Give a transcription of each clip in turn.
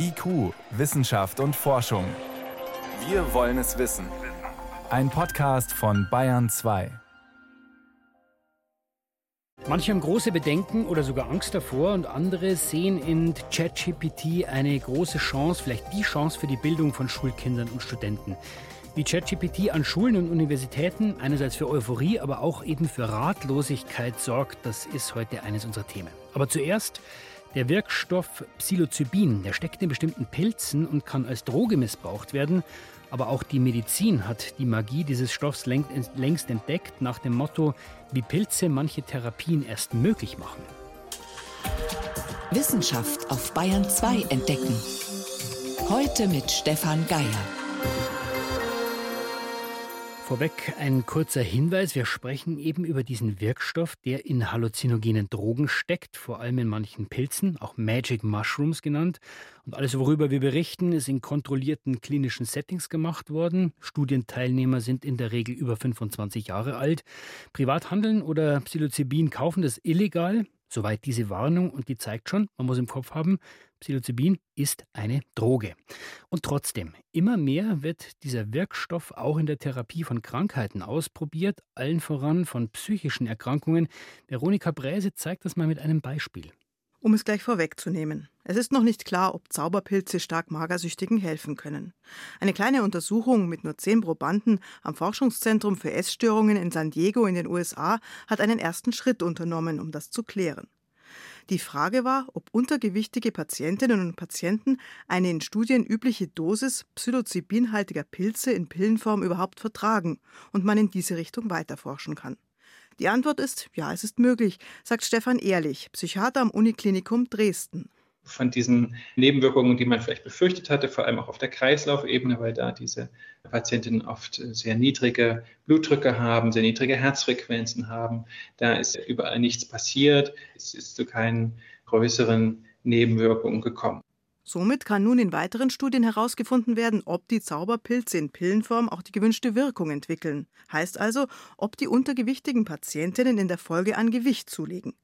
IQ, Wissenschaft und Forschung. Wir wollen es wissen. Ein Podcast von Bayern 2. Manche haben große Bedenken oder sogar Angst davor und andere sehen in ChatGPT eine große Chance, vielleicht die Chance für die Bildung von Schulkindern und Studenten. Wie ChatGPT an Schulen und Universitäten einerseits für Euphorie, aber auch eben für Ratlosigkeit sorgt, das ist heute eines unserer Themen. Aber zuerst der Wirkstoff Psilocybin, der steckt in bestimmten Pilzen und kann als Droge missbraucht werden. Aber auch die Medizin hat die Magie dieses Stoffs längst entdeckt, nach dem Motto, wie Pilze manche Therapien erst möglich machen. Wissenschaft auf Bayern 2 entdecken. Heute mit Stefan Geier. Vorweg ein kurzer Hinweis. Wir sprechen eben über diesen Wirkstoff, der in halluzinogenen Drogen steckt, vor allem in manchen Pilzen, auch Magic Mushrooms genannt. Und alles, worüber wir berichten, ist in kontrollierten klinischen Settings gemacht worden. Studienteilnehmer sind in der Regel über 25 Jahre alt. Privathandeln oder Psilocybin kaufen das illegal. Soweit diese Warnung und die zeigt schon, man muss im Kopf haben, Psilocybin ist eine Droge. Und trotzdem, immer mehr wird dieser Wirkstoff auch in der Therapie von Krankheiten ausprobiert, allen voran von psychischen Erkrankungen. Veronika Bräse zeigt das mal mit einem Beispiel. Um es gleich vorwegzunehmen. Es ist noch nicht klar, ob Zauberpilze stark Magersüchtigen helfen können. Eine kleine Untersuchung mit nur zehn Probanden am Forschungszentrum für Essstörungen in San Diego in den USA hat einen ersten Schritt unternommen, um das zu klären. Die Frage war, ob untergewichtige Patientinnen und Patienten eine in Studien übliche Dosis psilocybinhaltiger Pilze in Pillenform überhaupt vertragen und man in diese Richtung weiterforschen kann. Die Antwort ist, ja, es ist möglich, sagt Stefan Ehrlich, Psychiater am Uniklinikum Dresden von diesen Nebenwirkungen, die man vielleicht befürchtet hatte, vor allem auch auf der Kreislaufebene, weil da diese Patientinnen oft sehr niedrige Blutdrücke haben, sehr niedrige Herzfrequenzen haben. Da ist überall nichts passiert. Es ist zu keinen größeren Nebenwirkungen gekommen. Somit kann nun in weiteren Studien herausgefunden werden, ob die Zauberpilze in Pillenform auch die gewünschte Wirkung entwickeln. Heißt also, ob die untergewichtigen Patientinnen in der Folge an Gewicht zulegen.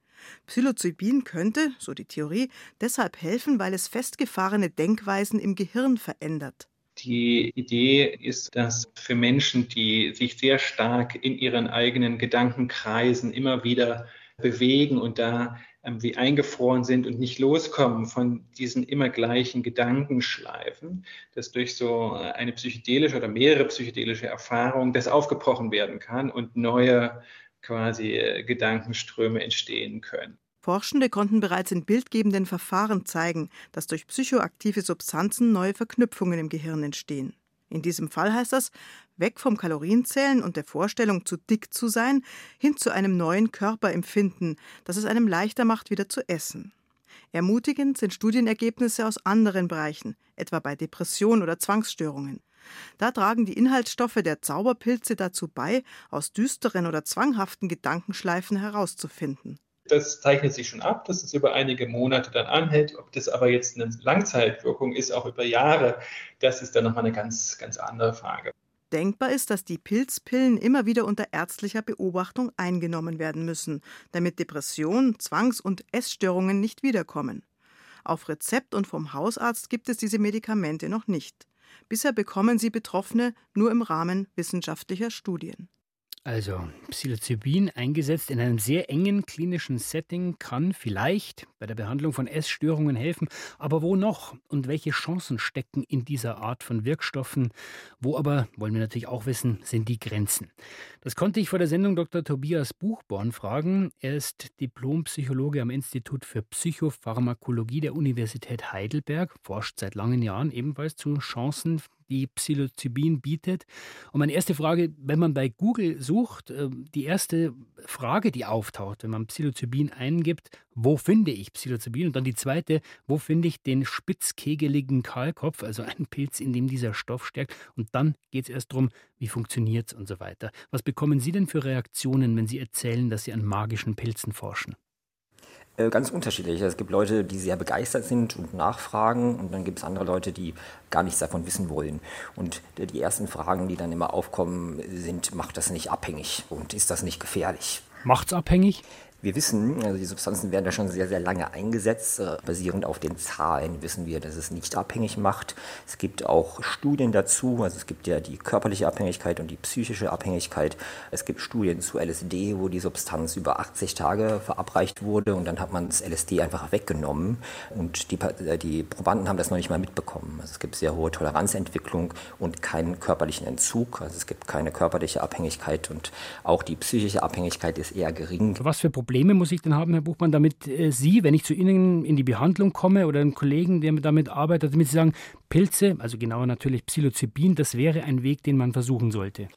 Psilocybin könnte, so die Theorie, deshalb helfen, weil es festgefahrene Denkweisen im Gehirn verändert. Die Idee ist, dass für Menschen, die sich sehr stark in ihren eigenen Gedankenkreisen immer wieder bewegen und da ähm, wie eingefroren sind und nicht loskommen von diesen immer gleichen Gedankenschleifen, dass durch so eine psychedelische oder mehrere psychedelische Erfahrungen das aufgebrochen werden kann und neue quasi äh, Gedankenströme entstehen können. Forschende konnten bereits in bildgebenden Verfahren zeigen, dass durch psychoaktive Substanzen neue Verknüpfungen im Gehirn entstehen. In diesem Fall heißt das, weg vom Kalorienzählen und der Vorstellung, zu dick zu sein, hin zu einem neuen Körperempfinden, das es einem leichter macht, wieder zu essen. Ermutigend sind Studienergebnisse aus anderen Bereichen, etwa bei Depression oder Zwangsstörungen. Da tragen die Inhaltsstoffe der Zauberpilze dazu bei, aus düsteren oder zwanghaften Gedankenschleifen herauszufinden. Das zeichnet sich schon ab, dass es über einige Monate dann anhält. Ob das aber jetzt eine Langzeitwirkung ist, auch über Jahre, das ist dann nochmal eine ganz, ganz andere Frage. Denkbar ist, dass die Pilzpillen immer wieder unter ärztlicher Beobachtung eingenommen werden müssen, damit Depressionen, Zwangs- und Essstörungen nicht wiederkommen. Auf Rezept und vom Hausarzt gibt es diese Medikamente noch nicht. Bisher bekommen sie Betroffene nur im Rahmen wissenschaftlicher Studien. Also Psilocybin eingesetzt in einem sehr engen klinischen Setting kann vielleicht bei der Behandlung von Essstörungen helfen. Aber wo noch? Und welche Chancen stecken in dieser Art von Wirkstoffen? Wo aber, wollen wir natürlich auch wissen, sind die Grenzen? Das konnte ich vor der Sendung Dr. Tobias Buchborn fragen. Er ist Diplompsychologe am Institut für Psychopharmakologie der Universität Heidelberg, forscht seit langen Jahren ebenfalls zu Chancen die Psilocybin bietet. Und meine erste Frage, wenn man bei Google sucht, ähm, die erste Frage, die auftaucht, wenn man Psilocybin eingibt, wo finde ich Psilocybin? Und dann die zweite, wo finde ich den spitzkegeligen Kahlkopf, also einen Pilz, in dem dieser Stoff steckt? Und dann geht es erst darum, wie funktioniert es und so weiter. Was bekommen Sie denn für Reaktionen, wenn Sie erzählen, dass Sie an magischen Pilzen forschen? Äh, ganz unterschiedlich. Es gibt Leute, die sehr begeistert sind und nachfragen und dann gibt es andere Leute, die gar nichts davon wissen wollen. Und die ersten Fragen, die dann immer aufkommen, sind, macht das nicht abhängig und ist das nicht gefährlich? Macht es abhängig? Wir wissen, also die Substanzen werden da schon sehr, sehr lange eingesetzt. Äh, basierend auf den Zahlen wissen wir, dass es nicht abhängig macht. Es gibt auch Studien dazu. Also es gibt ja die körperliche Abhängigkeit und die psychische Abhängigkeit. Es gibt Studien zu LSD, wo die Substanz über 80 Tage verabreicht wurde und dann hat man das LSD einfach weggenommen und die, äh, die Probanden haben das noch nicht mal mitbekommen. Also es gibt sehr hohe Toleranzentwicklung und keinen körperlichen Entzug. Also es gibt keine körperliche Abhängigkeit und auch die psychische Abhängigkeit ist eher gering. Was für Probleme muss ich denn haben, Herr Buchmann, damit äh, Sie, wenn ich zu Ihnen in die Behandlung komme oder einen Kollegen, der damit arbeitet, damit Sie sagen, Pilze, also genauer natürlich Psilocybin, das wäre ein Weg, den man versuchen sollte?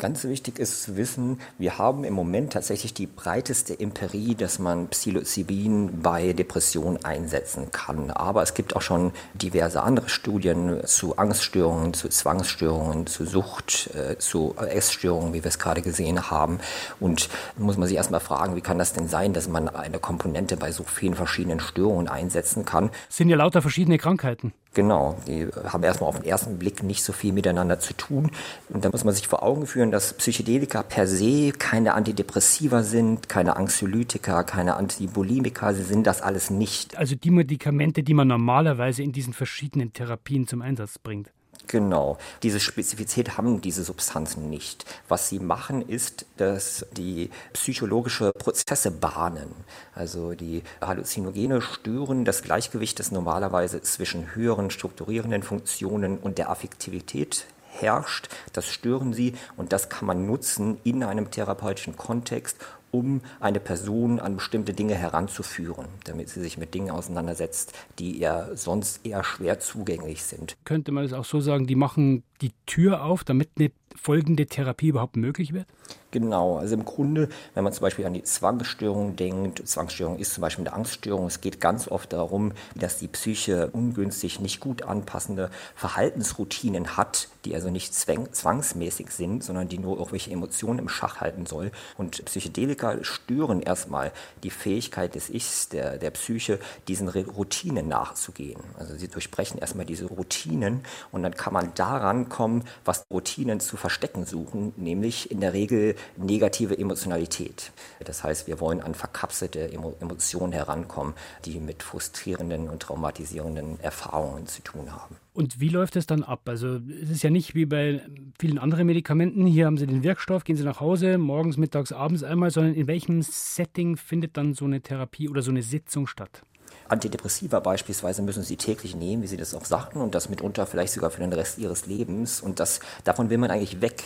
Ganz wichtig ist zu wissen, wir haben im Moment tatsächlich die breiteste Empirie, dass man Psilocybin bei Depressionen einsetzen kann. Aber es gibt auch schon diverse andere Studien zu Angststörungen, zu Zwangsstörungen, zu Sucht, äh, zu Essstörungen, wie wir es gerade gesehen haben. Und muss man sich erstmal fragen, wie kann das denn sein, dass man eine Komponente bei so vielen verschiedenen Störungen einsetzen kann? Es sind ja lauter verschiedene Krankheiten. Genau, die haben erstmal auf den ersten Blick nicht so viel miteinander zu tun. Und da muss man sich vor Augen führen, dass Psychedelika per se keine Antidepressiva sind, keine Anxiolytika, keine Antibulimika, sie sind das alles nicht. Also die Medikamente, die man normalerweise in diesen verschiedenen Therapien zum Einsatz bringt. Genau. Diese Spezifität haben diese Substanzen nicht. Was sie machen, ist, dass die psychologische Prozesse bahnen. Also die Halluzinogene stören das Gleichgewicht, das normalerweise zwischen höheren strukturierenden Funktionen und der Affektivität herrscht. Das stören sie und das kann man nutzen in einem therapeutischen Kontext, um eine Person an bestimmte Dinge heranzuführen, damit sie sich mit Dingen auseinandersetzt, die ihr sonst eher schwer zugänglich sind. Könnte man es auch so sagen, die machen die Tür auf, damit eine folgende Therapie überhaupt möglich wird? Genau, also im Grunde, wenn man zum Beispiel an die Zwangsstörung denkt, Zwangsstörung ist zum Beispiel eine Angststörung, es geht ganz oft darum, dass die Psyche ungünstig, nicht gut anpassende Verhaltensroutinen hat, die also nicht zwangsmäßig sind, sondern die nur irgendwelche Emotionen im Schach halten soll. Und Psychedelika stören erstmal die Fähigkeit des Ichs, der, der Psyche, diesen Routinen nachzugehen. Also sie durchbrechen erstmal diese Routinen und dann kann man daran kommen, was Routinen zu verstecken suchen, nämlich in der Regel negative Emotionalität. Das heißt, wir wollen an verkapselte Emotionen herankommen, die mit frustrierenden und traumatisierenden Erfahrungen zu tun haben. Und wie läuft es dann ab? Also es ist ja nicht wie bei vielen anderen Medikamenten, hier haben Sie den Wirkstoff, gehen Sie nach Hause, morgens, mittags, abends einmal, sondern in welchem Setting findet dann so eine Therapie oder so eine Sitzung statt? Antidepressiva beispielsweise müssen sie täglich nehmen, wie sie das auch sagten, und das mitunter vielleicht sogar für den Rest ihres Lebens. Und das, davon will man eigentlich weg.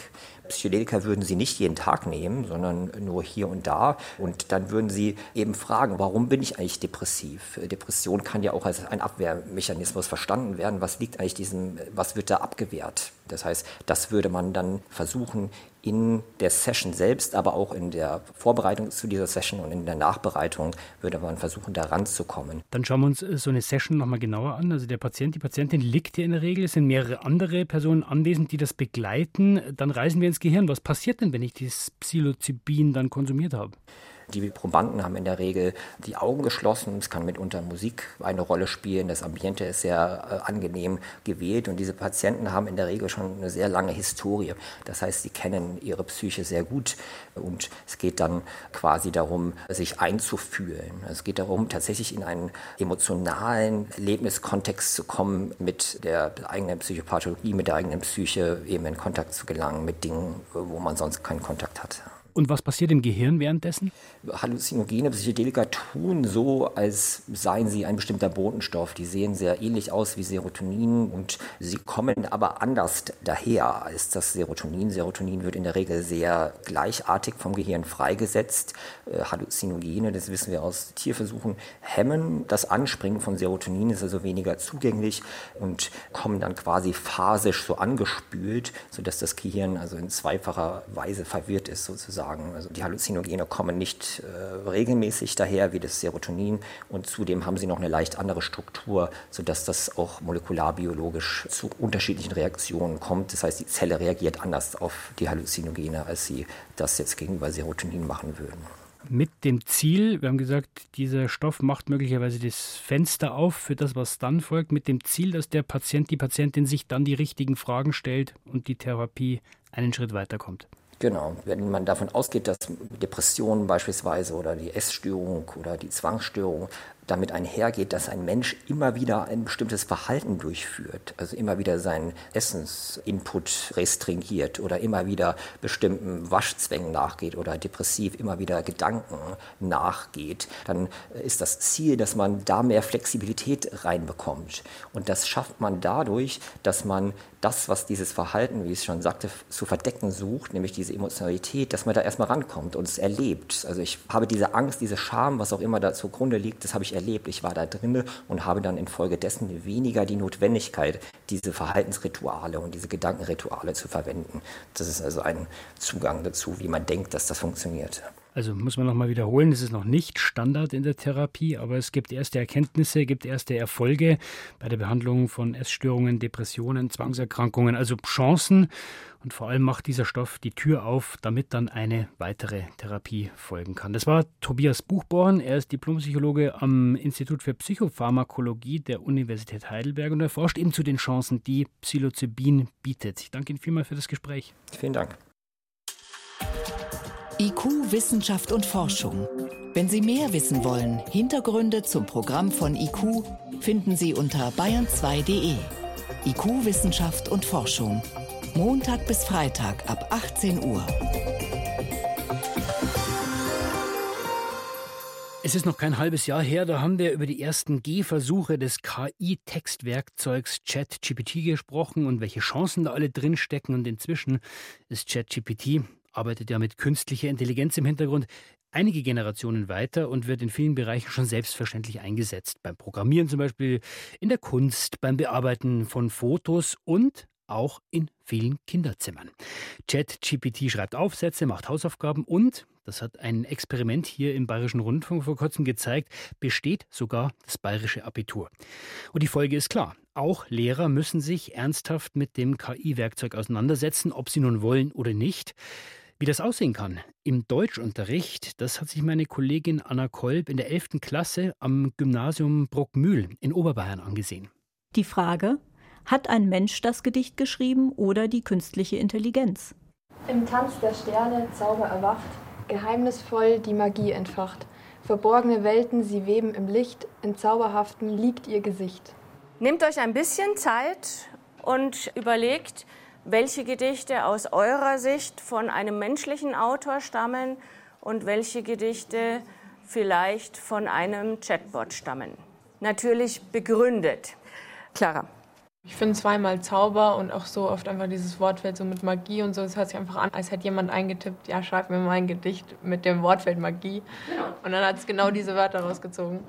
Psychedelika würden sie nicht jeden Tag nehmen, sondern nur hier und da. Und dann würden sie eben fragen, warum bin ich eigentlich depressiv? Depression kann ja auch als ein Abwehrmechanismus verstanden werden. Was liegt eigentlich diesem, was wird da abgewehrt? Das heißt, das würde man dann versuchen, in der Session selbst, aber auch in der Vorbereitung zu dieser Session und in der Nachbereitung würde man versuchen, da ranzukommen. Dann schauen wir uns äh, so eine Session nochmal genauer an. Also der Patient, die Patientin liegt hier in der Regel, es sind mehrere andere Personen anwesend, die das begleiten. Dann reisen wir ins Gehirn. Was passiert denn, wenn ich dieses Psilocybin dann konsumiert habe? Die Probanden haben in der Regel die Augen geschlossen. Es kann mitunter Musik eine Rolle spielen. Das Ambiente ist sehr äh, angenehm gewählt und diese Patienten haben in der Regel schon eine sehr lange Historie. Das heißt, sie kennen ihre Psyche sehr gut und es geht dann quasi darum, sich einzufühlen. Es geht darum, tatsächlich in einen emotionalen Lebenskontext zu kommen, mit der eigenen Psychopathologie, mit der eigenen Psyche eben in Kontakt zu gelangen, mit Dingen, wo man sonst keinen Kontakt hat. Und was passiert im Gehirn währenddessen? Halluzinogene Psychedelika tun so, als seien sie ein bestimmter Botenstoff. Die sehen sehr ähnlich aus wie Serotonin und sie kommen aber anders daher als das Serotonin. Serotonin wird in der Regel sehr gleichartig vom Gehirn freigesetzt. Äh, Halluzinogene, das wissen wir aus Tierversuchen, hemmen das Anspringen von Serotonin, ist also weniger zugänglich und kommen dann quasi phasisch so angespült, sodass das Gehirn also in zweifacher Weise verwirrt ist sozusagen sagen. Also die Halluzinogene kommen nicht äh, regelmäßig daher wie das Serotonin und zudem haben sie noch eine leicht andere Struktur, sodass das auch molekularbiologisch zu unterschiedlichen Reaktionen kommt. Das heißt, die Zelle reagiert anders auf die Halluzinogene, als sie das jetzt gegenüber Serotonin machen würden mit dem Ziel, wir haben gesagt, dieser Stoff macht möglicherweise das Fenster auf für das, was dann folgt, mit dem Ziel, dass der Patient, die Patientin sich dann die richtigen Fragen stellt und die Therapie einen Schritt weiterkommt. Genau, wenn man davon ausgeht, dass Depressionen beispielsweise oder die Essstörung oder die Zwangsstörung damit einhergeht, dass ein Mensch immer wieder ein bestimmtes Verhalten durchführt, also immer wieder seinen Essensinput restringiert oder immer wieder bestimmten Waschzwängen nachgeht oder depressiv immer wieder Gedanken nachgeht, dann ist das Ziel, dass man da mehr Flexibilität reinbekommt. Und das schafft man dadurch, dass man das, was dieses Verhalten, wie ich schon sagte, zu verdecken sucht, nämlich diese Emotionalität, dass man da erstmal rankommt und es erlebt. Also ich habe diese Angst, diese Scham, was auch immer da zugrunde liegt, das habe ich erlebt. Ich war da drinne und habe dann infolgedessen weniger die Notwendigkeit, diese Verhaltensrituale und diese Gedankenrituale zu verwenden. Das ist also ein Zugang dazu, wie man denkt, dass das funktioniert. Also muss man nochmal wiederholen, es ist noch nicht Standard in der Therapie, aber es gibt erste Erkenntnisse, gibt erste Erfolge bei der Behandlung von Essstörungen, Depressionen, Zwangserkrankungen, also Chancen. Und vor allem macht dieser Stoff die Tür auf, damit dann eine weitere Therapie folgen kann. Das war Tobias Buchborn. Er ist Diplompsychologe am Institut für Psychopharmakologie der Universität Heidelberg und er forscht eben zu den Chancen, die Psilocybin bietet. Ich danke Ihnen vielmals für das Gespräch. Vielen Dank. IQ, Wissenschaft und Forschung. Wenn Sie mehr wissen wollen, Hintergründe zum Programm von IQ finden Sie unter bayern2.de. IQ, Wissenschaft und Forschung. Montag bis Freitag ab 18 Uhr. Es ist noch kein halbes Jahr her, da haben wir über die ersten Gehversuche des KI-Textwerkzeugs ChatGPT gesprochen und welche Chancen da alle drinstecken. Und inzwischen ist ChatGPT arbeitet ja mit künstlicher Intelligenz im Hintergrund einige Generationen weiter und wird in vielen Bereichen schon selbstverständlich eingesetzt. Beim Programmieren zum Beispiel, in der Kunst, beim Bearbeiten von Fotos und auch in vielen Kinderzimmern. ChatGPT schreibt Aufsätze, macht Hausaufgaben und, das hat ein Experiment hier im Bayerischen Rundfunk vor kurzem gezeigt, besteht sogar das bayerische Abitur. Und die Folge ist klar. Auch Lehrer müssen sich ernsthaft mit dem KI-Werkzeug auseinandersetzen, ob sie nun wollen oder nicht. Wie das aussehen kann im Deutschunterricht, das hat sich meine Kollegin Anna Kolb in der 11. Klasse am Gymnasium Bruckmühl in Oberbayern angesehen. Die Frage, hat ein Mensch das Gedicht geschrieben oder die künstliche Intelligenz? Im Tanz der Sterne Zauber erwacht, geheimnisvoll die Magie entfacht. Verborgene Welten, sie weben im Licht, in Zauberhaften liegt ihr Gesicht. Nehmt euch ein bisschen Zeit und überlegt, welche Gedichte aus eurer Sicht von einem menschlichen Autor stammen und welche Gedichte vielleicht von einem Chatbot stammen. Natürlich begründet. Clara. Ich finde zweimal Zauber und auch so oft einfach dieses Wortfeld so mit Magie und so. Es hört sich einfach an, als hätte jemand eingetippt, ja, schreib mir mal ein Gedicht mit dem Wortfeld Magie. Genau. Und dann hat es genau diese Wörter rausgezogen.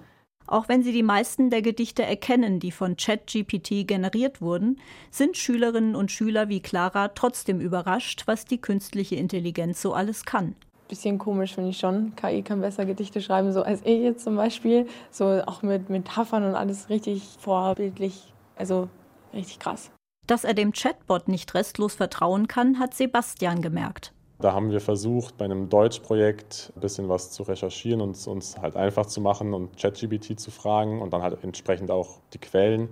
Auch wenn sie die meisten der Gedichte erkennen, die von ChatGPT generiert wurden, sind Schülerinnen und Schüler wie Clara trotzdem überrascht, was die künstliche Intelligenz so alles kann. Bisschen komisch finde ich schon. KI kann besser Gedichte schreiben, so als ich jetzt zum Beispiel. So auch mit Metaphern und alles richtig vorbildlich. Also richtig krass. Dass er dem Chatbot nicht restlos vertrauen kann, hat Sebastian gemerkt. Da haben wir versucht, bei einem Deutschprojekt ein bisschen was zu recherchieren und es uns halt einfach zu machen und ChatGPT zu fragen und dann halt entsprechend auch die Quellen.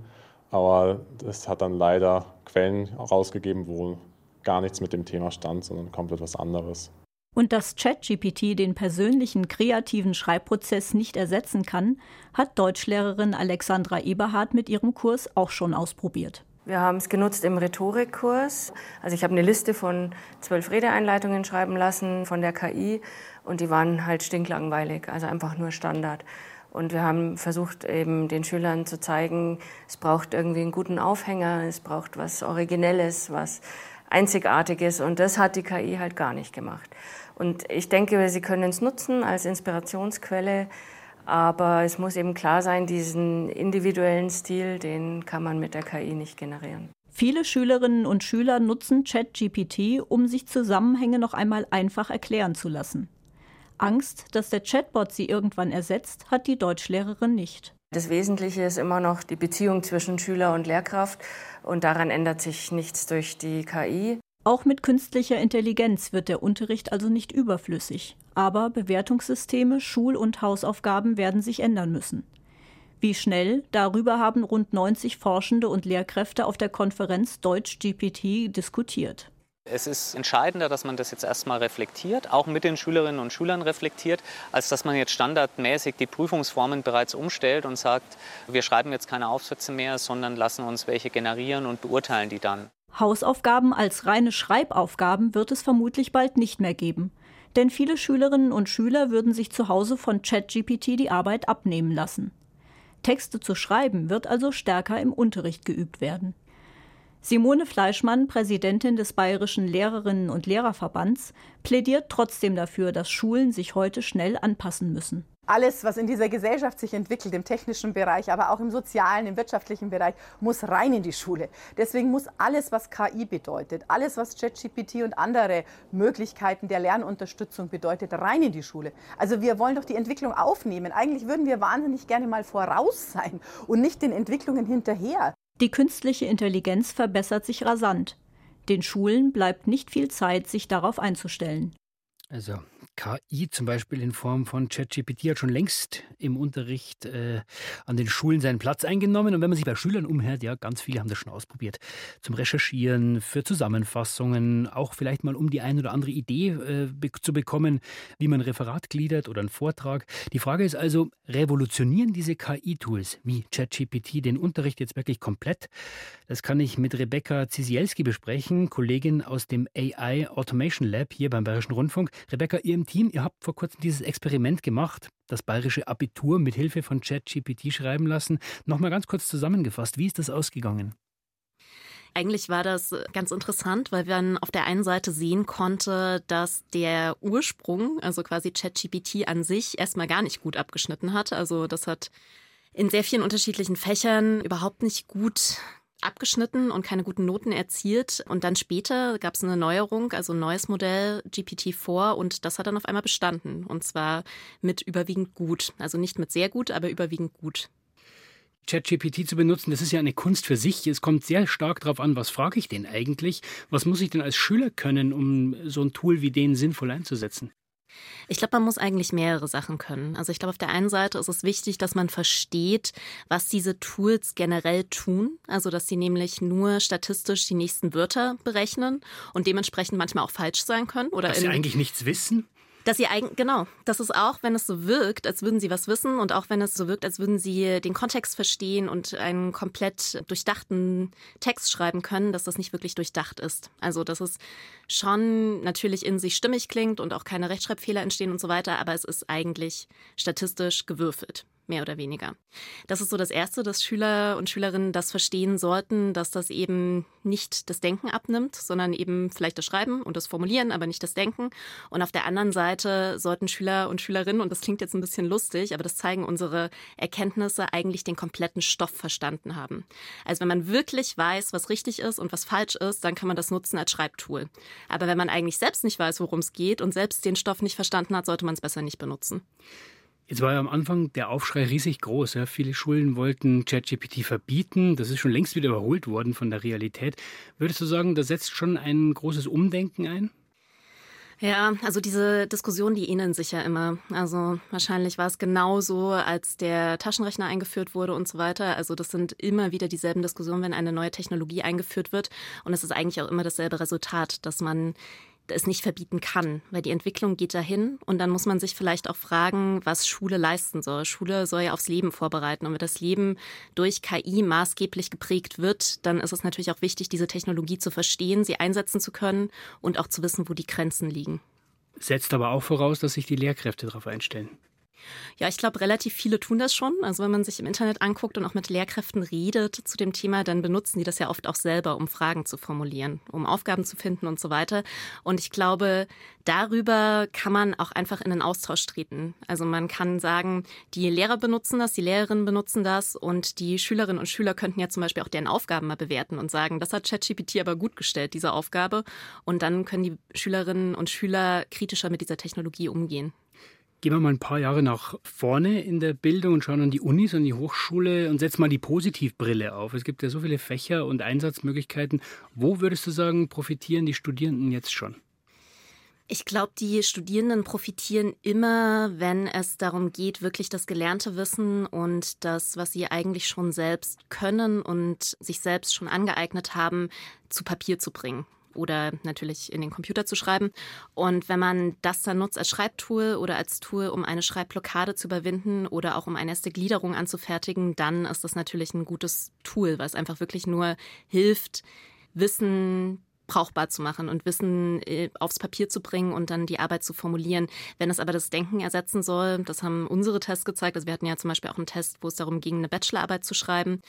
Aber es hat dann leider Quellen rausgegeben, wo gar nichts mit dem Thema stand, sondern komplett was anderes. Und dass ChatGPT den persönlichen kreativen Schreibprozess nicht ersetzen kann, hat Deutschlehrerin Alexandra Eberhardt mit ihrem Kurs auch schon ausprobiert. Wir haben es genutzt im Rhetorikkurs. Also ich habe eine Liste von zwölf Redeeinleitungen schreiben lassen von der KI und die waren halt stinklangweilig, also einfach nur Standard. Und wir haben versucht, eben den Schülern zu zeigen, es braucht irgendwie einen guten Aufhänger, es braucht was Originelles, was Einzigartiges. Und das hat die KI halt gar nicht gemacht. Und ich denke, sie können es nutzen als Inspirationsquelle aber es muss eben klar sein, diesen individuellen Stil, den kann man mit der KI nicht generieren. Viele Schülerinnen und Schüler nutzen ChatGPT, um sich Zusammenhänge noch einmal einfach erklären zu lassen. Angst, dass der Chatbot sie irgendwann ersetzt, hat die Deutschlehrerin nicht. Das Wesentliche ist immer noch die Beziehung zwischen Schüler und Lehrkraft und daran ändert sich nichts durch die KI. Auch mit künstlicher Intelligenz wird der Unterricht also nicht überflüssig. Aber Bewertungssysteme, Schul- und Hausaufgaben werden sich ändern müssen. Wie schnell, darüber haben rund 90 Forschende und Lehrkräfte auf der Konferenz Deutsch GPT diskutiert. Es ist entscheidender, dass man das jetzt erstmal reflektiert, auch mit den Schülerinnen und Schülern reflektiert, als dass man jetzt standardmäßig die Prüfungsformen bereits umstellt und sagt, wir schreiben jetzt keine Aufsätze mehr, sondern lassen uns welche generieren und beurteilen die dann. Hausaufgaben als reine Schreibaufgaben wird es vermutlich bald nicht mehr geben. Denn viele Schülerinnen und Schüler würden sich zu Hause von ChatGPT die Arbeit abnehmen lassen. Texte zu schreiben wird also stärker im Unterricht geübt werden. Simone Fleischmann, Präsidentin des Bayerischen Lehrerinnen und Lehrerverbands, plädiert trotzdem dafür, dass Schulen sich heute schnell anpassen müssen. Alles, was in dieser Gesellschaft sich entwickelt, im technischen Bereich, aber auch im sozialen, im wirtschaftlichen Bereich, muss rein in die Schule. Deswegen muss alles, was KI bedeutet, alles, was ChatGPT und andere Möglichkeiten der Lernunterstützung bedeutet, rein in die Schule. Also wir wollen doch die Entwicklung aufnehmen. Eigentlich würden wir wahnsinnig gerne mal voraus sein und nicht den Entwicklungen hinterher. Die künstliche Intelligenz verbessert sich rasant. Den Schulen bleibt nicht viel Zeit, sich darauf einzustellen. Also KI zum Beispiel in Form von ChatGPT hat schon längst im Unterricht äh, an den Schulen seinen Platz eingenommen. Und wenn man sich bei Schülern umhört, ja, ganz viele haben das schon ausprobiert. Zum Recherchieren, für Zusammenfassungen, auch vielleicht mal um die ein oder andere Idee äh, be zu bekommen, wie man ein Referat gliedert oder einen Vortrag. Die Frage ist also, revolutionieren diese KI-Tools wie ChatGPT den Unterricht jetzt wirklich komplett? Das kann ich mit Rebecca Zisielski besprechen, Kollegin aus dem AI Automation Lab hier beim Bayerischen Rundfunk. Rebecca, ihr Team, ihr habt vor kurzem dieses Experiment gemacht, das bayerische Abitur mit Hilfe von ChatGPT schreiben lassen. Nochmal ganz kurz zusammengefasst, wie ist das ausgegangen? Eigentlich war das ganz interessant, weil man auf der einen Seite sehen konnte, dass der Ursprung, also quasi ChatGPT an sich, erstmal gar nicht gut abgeschnitten hat. Also das hat in sehr vielen unterschiedlichen Fächern überhaupt nicht gut abgeschnitten und keine guten Noten erzielt. Und dann später gab es eine Neuerung, also ein neues Modell GPT-4 und das hat dann auf einmal bestanden. Und zwar mit überwiegend gut. Also nicht mit sehr gut, aber überwiegend gut. ChatGPT zu benutzen, das ist ja eine Kunst für sich. Es kommt sehr stark darauf an, was frage ich denn eigentlich? Was muss ich denn als Schüler können, um so ein Tool wie den sinnvoll einzusetzen? Ich glaube, man muss eigentlich mehrere Sachen können. Also ich glaube, auf der einen Seite ist es wichtig, dass man versteht, was diese Tools generell tun. Also dass sie nämlich nur statistisch die nächsten Wörter berechnen und dementsprechend manchmal auch falsch sein können. Oder dass sie eigentlich nichts wissen? Dass sie eigentlich, genau, das ist auch, wenn es so wirkt, als würden sie was wissen und auch wenn es so wirkt, als würden sie den Kontext verstehen und einen komplett durchdachten Text schreiben können, dass das nicht wirklich durchdacht ist. Also, dass es schon natürlich in sich stimmig klingt und auch keine Rechtschreibfehler entstehen und so weiter, aber es ist eigentlich statistisch gewürfelt mehr oder weniger. Das ist so das Erste, dass Schüler und Schülerinnen das verstehen sollten, dass das eben nicht das Denken abnimmt, sondern eben vielleicht das Schreiben und das Formulieren, aber nicht das Denken. Und auf der anderen Seite sollten Schüler und Schülerinnen, und das klingt jetzt ein bisschen lustig, aber das zeigen unsere Erkenntnisse, eigentlich den kompletten Stoff verstanden haben. Also wenn man wirklich weiß, was richtig ist und was falsch ist, dann kann man das nutzen als Schreibtool. Aber wenn man eigentlich selbst nicht weiß, worum es geht und selbst den Stoff nicht verstanden hat, sollte man es besser nicht benutzen. Jetzt war ja am Anfang der Aufschrei riesig groß. Ja. Viele Schulen wollten ChatGPT verbieten. Das ist schon längst wieder überholt worden von der Realität. Würdest du sagen, da setzt schon ein großes Umdenken ein? Ja, also diese Diskussion, die ähneln sich ja immer. Also wahrscheinlich war es genauso, als der Taschenrechner eingeführt wurde und so weiter. Also das sind immer wieder dieselben Diskussionen, wenn eine neue Technologie eingeführt wird. Und es ist eigentlich auch immer dasselbe Resultat, dass man es nicht verbieten kann, weil die Entwicklung geht dahin und dann muss man sich vielleicht auch fragen, was Schule leisten soll. Schule soll ja aufs Leben vorbereiten und wenn das Leben durch KI maßgeblich geprägt wird, dann ist es natürlich auch wichtig, diese Technologie zu verstehen, sie einsetzen zu können und auch zu wissen, wo die Grenzen liegen. Setzt aber auch voraus, dass sich die Lehrkräfte darauf einstellen. Ja, ich glaube, relativ viele tun das schon. Also wenn man sich im Internet anguckt und auch mit Lehrkräften redet zu dem Thema, dann benutzen die das ja oft auch selber, um Fragen zu formulieren, um Aufgaben zu finden und so weiter. Und ich glaube, darüber kann man auch einfach in den Austausch treten. Also man kann sagen, die Lehrer benutzen das, die Lehrerinnen benutzen das und die Schülerinnen und Schüler könnten ja zum Beispiel auch deren Aufgaben mal bewerten und sagen, das hat ChatGPT aber gut gestellt, diese Aufgabe. Und dann können die Schülerinnen und Schüler kritischer mit dieser Technologie umgehen. Gehen wir mal ein paar Jahre nach vorne in der Bildung und schauen an die Unis, an die Hochschule und setzen mal die Positivbrille auf. Es gibt ja so viele Fächer und Einsatzmöglichkeiten. Wo würdest du sagen, profitieren die Studierenden jetzt schon? Ich glaube, die Studierenden profitieren immer, wenn es darum geht, wirklich das gelernte Wissen und das, was sie eigentlich schon selbst können und sich selbst schon angeeignet haben, zu Papier zu bringen oder natürlich in den Computer zu schreiben. Und wenn man das dann nutzt als Schreibtool oder als Tool, um eine Schreibblockade zu überwinden oder auch um eine erste Gliederung anzufertigen, dann ist das natürlich ein gutes Tool, was einfach wirklich nur hilft, Wissen brauchbar zu machen und Wissen äh, aufs Papier zu bringen und dann die Arbeit zu formulieren. Wenn es aber das Denken ersetzen soll, das haben unsere Tests gezeigt, also wir hatten ja zum Beispiel auch einen Test, wo es darum ging, eine Bachelorarbeit zu schreiben,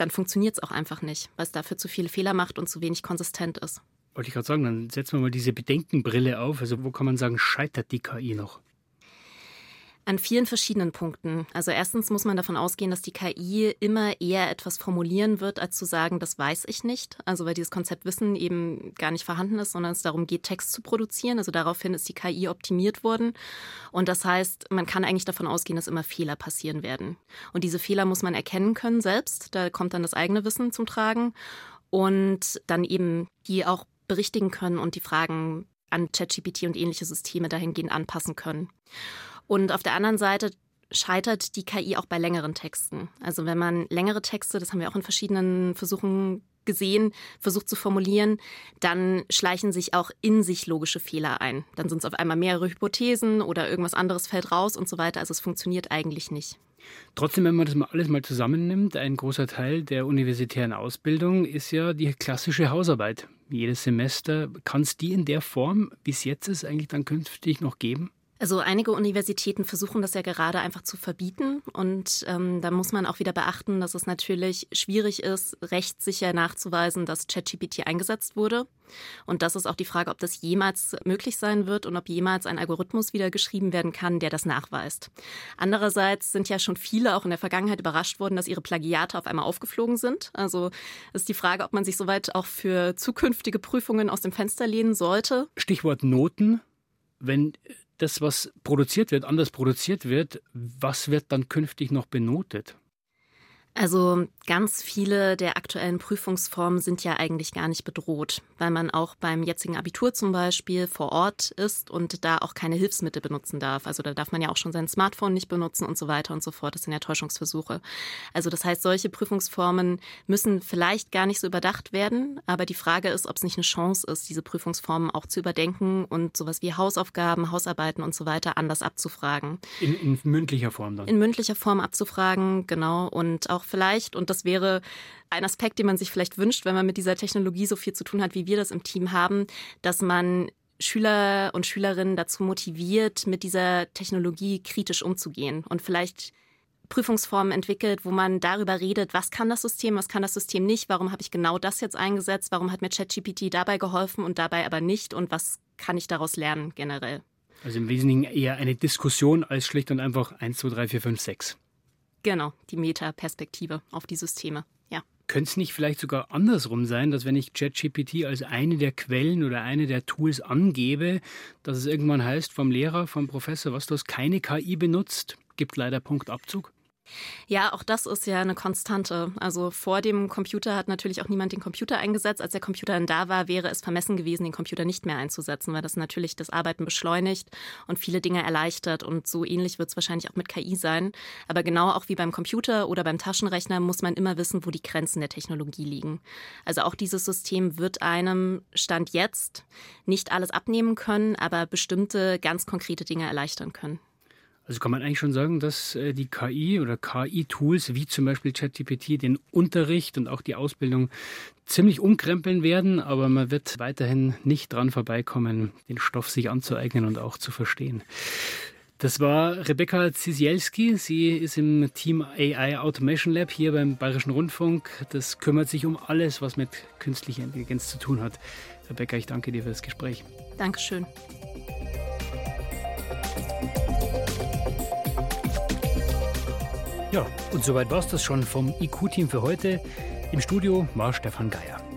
dann funktioniert es auch einfach nicht, weil es dafür zu viele Fehler macht und zu wenig konsistent ist. Wollte ich gerade sagen, dann setzen wir mal diese Bedenkenbrille auf. Also wo kann man sagen, scheitert die KI noch? An vielen verschiedenen Punkten. Also erstens muss man davon ausgehen, dass die KI immer eher etwas formulieren wird, als zu sagen, das weiß ich nicht. Also weil dieses Konzept Wissen eben gar nicht vorhanden ist, sondern es darum geht, Text zu produzieren. Also daraufhin ist die KI optimiert worden. Und das heißt, man kann eigentlich davon ausgehen, dass immer Fehler passieren werden. Und diese Fehler muss man erkennen können selbst. Da kommt dann das eigene Wissen zum Tragen. Und dann eben die auch berichtigen können und die Fragen an ChatGPT und ähnliche Systeme dahingehend anpassen können. Und auf der anderen Seite scheitert die KI auch bei längeren Texten. Also wenn man längere Texte, das haben wir auch in verschiedenen Versuchen gesehen, versucht zu formulieren, dann schleichen sich auch in sich logische Fehler ein. Dann sind es auf einmal mehrere Hypothesen oder irgendwas anderes fällt raus und so weiter. Also es funktioniert eigentlich nicht. Trotzdem, wenn man das mal alles mal zusammennimmt, ein großer Teil der universitären Ausbildung ist ja die klassische Hausarbeit. Jedes Semester. Kann es die in der Form, wie es jetzt ist, eigentlich dann künftig noch geben? Also einige Universitäten versuchen das ja gerade einfach zu verbieten. Und ähm, da muss man auch wieder beachten, dass es natürlich schwierig ist, rechtssicher nachzuweisen, dass ChatGPT eingesetzt wurde. Und das ist auch die Frage, ob das jemals möglich sein wird und ob jemals ein Algorithmus wieder geschrieben werden kann, der das nachweist. Andererseits sind ja schon viele auch in der Vergangenheit überrascht worden, dass ihre Plagiate auf einmal aufgeflogen sind. Also ist die Frage, ob man sich soweit auch für zukünftige Prüfungen aus dem Fenster lehnen sollte. Stichwort Noten. Wenn das, was produziert wird, anders produziert wird, was wird dann künftig noch benotet? Also ganz viele der aktuellen Prüfungsformen sind ja eigentlich gar nicht bedroht, weil man auch beim jetzigen Abitur zum Beispiel vor Ort ist und da auch keine Hilfsmittel benutzen darf. Also da darf man ja auch schon sein Smartphone nicht benutzen und so weiter und so fort. Das sind ja Täuschungsversuche. Also das heißt, solche Prüfungsformen müssen vielleicht gar nicht so überdacht werden, aber die Frage ist, ob es nicht eine Chance ist, diese Prüfungsformen auch zu überdenken und sowas wie Hausaufgaben, Hausarbeiten und so weiter anders abzufragen. In, in mündlicher Form dann? In mündlicher Form abzufragen, genau. Und auch vielleicht, und das wäre ein Aspekt, den man sich vielleicht wünscht, wenn man mit dieser Technologie so viel zu tun hat, wie wir das im Team haben, dass man Schüler und Schülerinnen dazu motiviert, mit dieser Technologie kritisch umzugehen und vielleicht Prüfungsformen entwickelt, wo man darüber redet, was kann das System, was kann das System nicht, warum habe ich genau das jetzt eingesetzt, warum hat mir ChatGPT dabei geholfen und dabei aber nicht und was kann ich daraus lernen generell. Also im Wesentlichen eher eine Diskussion als schlicht und einfach 1, 2, 3, 4, 5, 6. Genau, die Meta-Perspektive auf die Systeme. Ja. Könnte es nicht vielleicht sogar andersrum sein, dass wenn ich ChatGPT als eine der Quellen oder eine der Tools angebe, dass es irgendwann heißt vom Lehrer, vom Professor, was du hast keine KI benutzt, gibt leider Punktabzug? Ja, auch das ist ja eine Konstante. Also vor dem Computer hat natürlich auch niemand den Computer eingesetzt. Als der Computer dann da war, wäre es vermessen gewesen, den Computer nicht mehr einzusetzen, weil das natürlich das Arbeiten beschleunigt und viele Dinge erleichtert. Und so ähnlich wird es wahrscheinlich auch mit KI sein. Aber genau auch wie beim Computer oder beim Taschenrechner muss man immer wissen, wo die Grenzen der Technologie liegen. Also auch dieses System wird einem Stand jetzt nicht alles abnehmen können, aber bestimmte ganz konkrete Dinge erleichtern können. Also kann man eigentlich schon sagen, dass äh, die KI oder KI-Tools wie zum Beispiel ChatGPT den Unterricht und auch die Ausbildung ziemlich umkrempeln werden, aber man wird weiterhin nicht dran vorbeikommen, den Stoff sich anzueignen und auch zu verstehen. Das war Rebecca Zisielski. Sie ist im Team AI Automation Lab hier beim Bayerischen Rundfunk. Das kümmert sich um alles, was mit künstlicher Intelligenz zu tun hat. Rebecca, ich danke dir für das Gespräch. Dankeschön. Ja, und soweit war es das schon vom IQ-Team für heute. Im Studio war Stefan Geier.